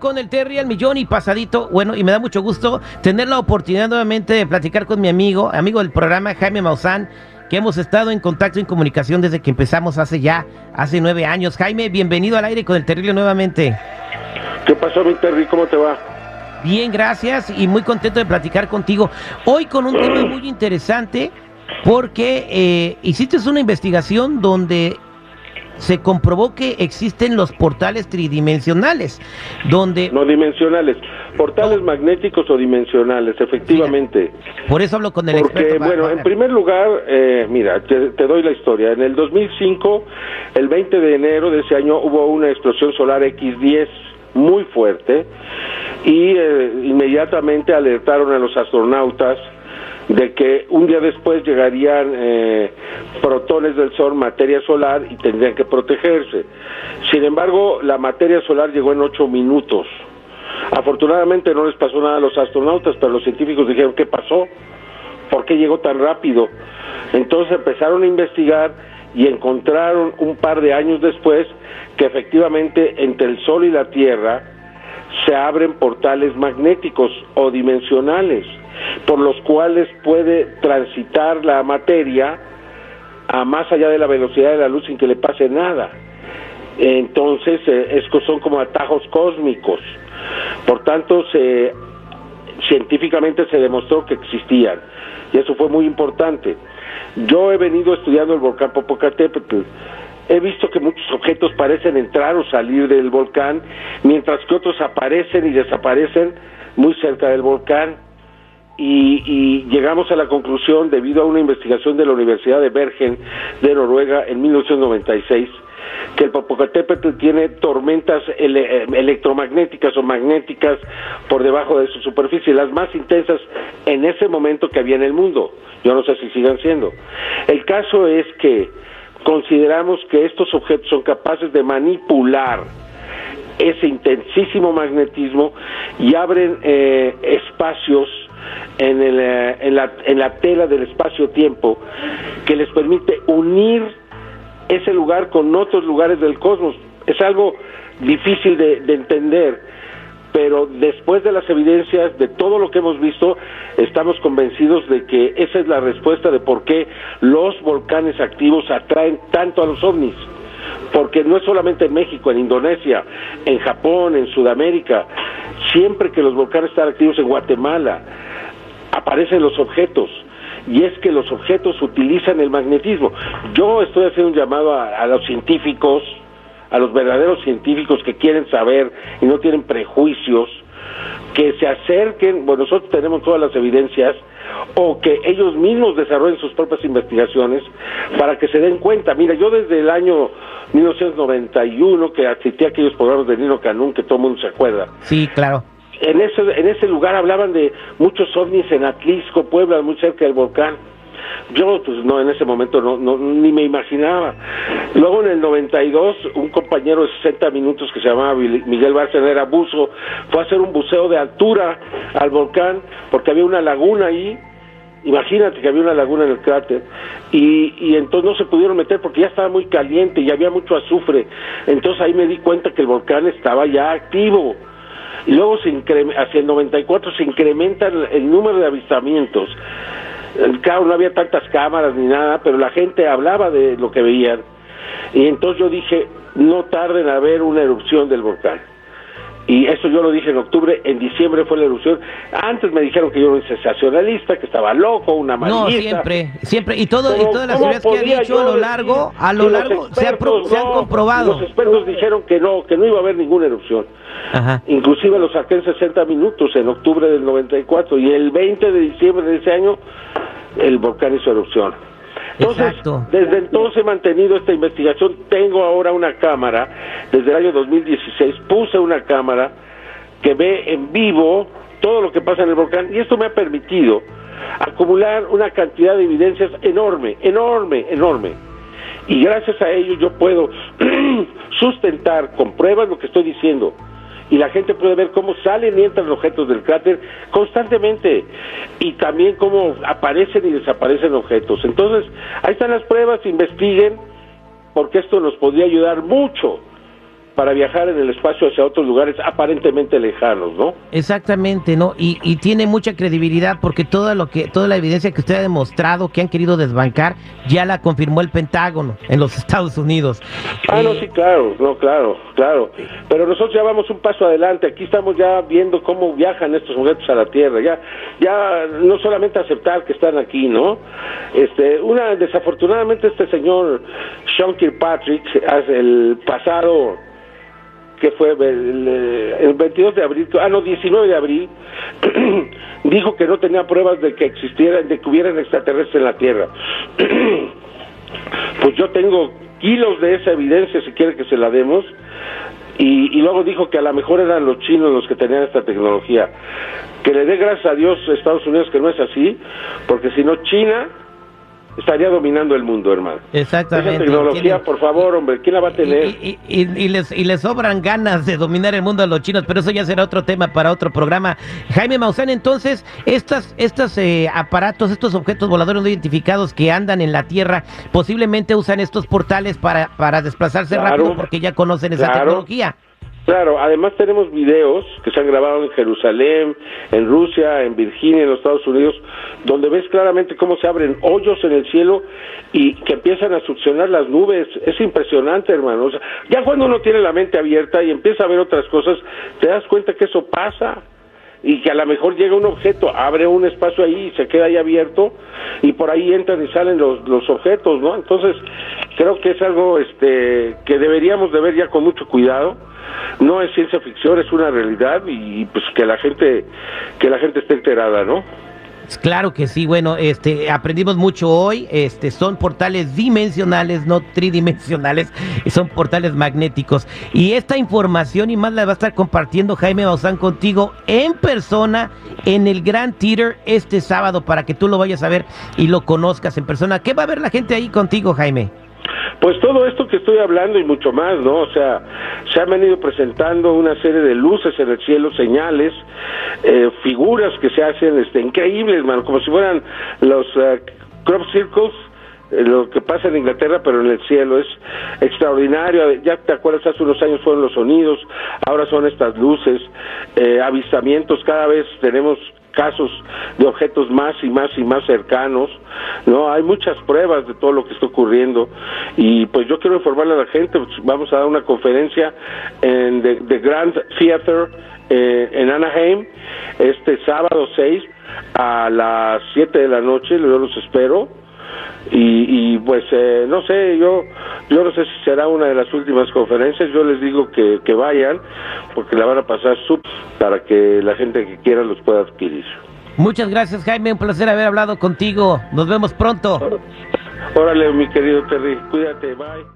con el Terry al millón y pasadito. Bueno, y me da mucho gusto tener la oportunidad nuevamente de platicar con mi amigo, amigo del programa Jaime Maussan, que hemos estado en contacto y en comunicación desde que empezamos hace ya, hace nueve años. Jaime, bienvenido al aire con el Terrible nuevamente. ¿Qué pasó, mi Terry? ¿Cómo te va? Bien, gracias y muy contento de platicar contigo. Hoy con un tema muy interesante porque eh, hiciste una investigación donde se comprobó que existen los portales tridimensionales, donde... No dimensionales, portales magnéticos o dimensionales, efectivamente. por eso hablo con el Porque, bueno, en primer lugar, eh, mira, te, doy la historia. En el 2005, el 20 de enero de ese año, hubo una explosión solar X10 muy fuerte y eh, inmediatamente alertaron a los astronautas de que un día después llegarían eh, protones del Sol, materia solar, y tendrían que protegerse. Sin embargo, la materia solar llegó en ocho minutos. Afortunadamente no les pasó nada a los astronautas, pero los científicos dijeron, ¿qué pasó? ¿Por qué llegó tan rápido? Entonces empezaron a investigar y encontraron un par de años después que efectivamente entre el Sol y la Tierra se abren portales magnéticos o dimensionales por los cuales puede transitar la materia a más allá de la velocidad de la luz sin que le pase nada. Entonces, eh, estos son como atajos cósmicos. Por tanto, se, científicamente se demostró que existían. Y eso fue muy importante. Yo he venido estudiando el volcán Popocatépetl. He visto que muchos objetos parecen entrar o salir del volcán, mientras que otros aparecen y desaparecen muy cerca del volcán y, llegamos a la conclusión, debido a una investigación de la Universidad de Bergen de Noruega en 1996, que el Popocatépetl tiene tormentas eh, electromagnéticas o magnéticas por debajo de su superficie, las más intensas en ese momento que había en el mundo. Yo no sé si sigan siendo. El caso es que consideramos que estos objetos son capaces de manipular ese intensísimo magnetismo y abren eh, espacios en, el, eh, en, la, en la tela del espacio-tiempo que les permite unir ese lugar con otros lugares del cosmos. Es algo difícil de, de entender, pero después de las evidencias, de todo lo que hemos visto, estamos convencidos de que esa es la respuesta de por qué los volcanes activos atraen tanto a los ovnis. Porque no es solamente en México, en Indonesia, en Japón, en Sudamérica, siempre que los volcanes están activos en Guatemala, aparecen los objetos y es que los objetos utilizan el magnetismo. Yo estoy haciendo un llamado a, los científicos, a los verdaderos científicos que quieren saber y no tienen prejuicios, que se acerquen, bueno, nosotros tenemos todas las evidencias, o que ellos mismos desarrollen sus propias investigaciones para que se den cuenta. Mira, yo desde el año 1991 que asistí a aquellos programas de Nino Canún que todo el mundo se acuerda. Sí, claro en ese, en ese lugar hablaban de muchos ovnis en Atlisco, Puebla, muy cerca del volcán. Yo, pues no, en ese momento no, no, ni me imaginaba. Luego en el 92, un compañero de 60 minutos que se llamaba Miguel Bárcena, era buzo, fue a hacer un buceo de altura al volcán porque había una laguna ahí. Imagínate que había una laguna en el cráter y, y entonces no se pudieron meter porque ya estaba muy caliente y había mucho azufre. Entonces ahí me di cuenta que el volcán estaba ya activo luego se hacia el 94 se incrementa el, número de avistamientos. Claro, no había tantas cámaras ni nada, pero la gente hablaba de lo que veían. Y entonces yo dije, no tarden a ver una erupción del volcán. Y eso yo lo dije en octubre, en diciembre fue la erupción. Antes me dijeron que yo era un sensacionalista, que estaba loco, una maldita. No, siempre, siempre. Y, todo, y todas las ideas que ha dicho a lo largo, a lo largo se, han comprobado. Los expertos dijeron que no, que no iba a haber ninguna erupción. Ajá. Inclusive lo saqué en 60 minutos en octubre del 94 y el 20 de diciembre de ese año el volcán hizo erupción. Entonces, desde entonces he mantenido esta investigación. Tengo ahora una cámara, desde el año 2016 puse una cámara que ve en vivo todo lo que pasa en el volcán y esto me ha permitido acumular una cantidad de evidencias enorme, enorme, enorme. Y gracias a ello yo puedo sustentar con pruebas lo que estoy diciendo y la gente puede ver cómo salen y entran objetos del cráter constantemente y también cómo aparecen y desaparecen objetos. Entonces, ahí están las pruebas, investiguen, porque esto nos podría ayudar mucho para viajar en el espacio hacia otros lugares aparentemente lejanos, ¿no? Exactamente, ¿no? Y, y tiene mucha credibilidad porque toda lo que toda la evidencia que usted ha demostrado que han querido desbancar ya la confirmó el Pentágono en los Estados Unidos. Ah, no, sí, claro, no, claro, claro. Pero nosotros ya vamos un paso adelante. Aquí estamos ya viendo cómo viajan estos objetos a la Tierra. Ya, ya no solamente aceptar que están aquí, ¿no? Este, una desafortunadamente este señor Sean Kirkpatrick el pasado que fue el, 22 de abril, ah, no, 19 de abril, dijo que no tenía pruebas de que existieran, de que hubieran extraterrestres en la Tierra. pues yo tengo kilos de esa evidencia, si quiere que se la demos, y, y, luego dijo que a lo mejor eran los chinos los que tenían esta tecnología. Que le dé gracias a Dios Estados Unidos que no es así, porque si no China estaría dominando el mundo, hermano. Exactamente. Esa tecnología, por favor, hombre, ¿quién la va a tener? Y, y, les, y les sobran ganas de dominar el mundo a los chinos, pero eso ya será otro tema para otro programa. Jaime Maussan, entonces, estas, estos eh, aparatos, estos objetos voladores no identificados que andan en la Tierra, posiblemente usan estos portales para, para desplazarse rápido porque ya conocen esa tecnología. Claro, además tenemos videos que se han grabado en Jerusalén, en Rusia, en Virginia, en los Estados Unidos, donde ves claramente cómo se abren hoyos en el cielo y que empiezan a succionar las nubes. Es impresionante, hermano. ya cuando uno tiene la mente abierta y empieza a ver otras cosas, te das cuenta que eso pasa y que a lo mejor llega un objeto, abre un espacio ahí y se queda ahí abierto y por ahí entran y salen los, los objetos, ¿no? Entonces, creo que es algo este que deberíamos de ver ya con mucho cuidado no es ciencia ficción, es una realidad y pues que la gente que la gente esté enterada, ¿no? Claro que sí, bueno, este aprendimos mucho hoy, este son portales dimensionales, no tridimensionales, son portales magnéticos y esta información y más la va a estar compartiendo Jaime Bauzán contigo en persona en el Grand Theater este sábado para que tú lo vayas a ver y lo conozcas en persona. ¿Qué va a ver la gente ahí contigo, Jaime? Pues todo esto que estoy hablando y mucho más, ¿no? O sea, se han venido presentando una serie de luces en el cielo, señales, eh, figuras que se hacen este, increíbles, hermano, como si fueran los uh, crop circles, eh, lo que pasa en Inglaterra, pero en el cielo es extraordinario. Ya te acuerdas, hace unos años fueron los sonidos, ahora son estas luces, eh, avistamientos, cada vez tenemos casos de objetos más y más y más cercanos, ¿no? Hay muchas pruebas de todo lo que está ocurriendo y pues yo quiero informarle a la gente, pues, vamos a dar una conferencia en The, Grand Theater eh, en Anaheim este sábado 6 a las 7 de la noche, yo los espero y, y pues eh, no sé, yo yo no sé si será una de las últimas conferencias, yo les digo que, que vayan porque la van a pasar sub para que la gente que quiera los pueda adquirir. Muchas gracias Jaime, un placer haber hablado contigo, nos vemos pronto. Órale mi querido Terry, cuídate, bye.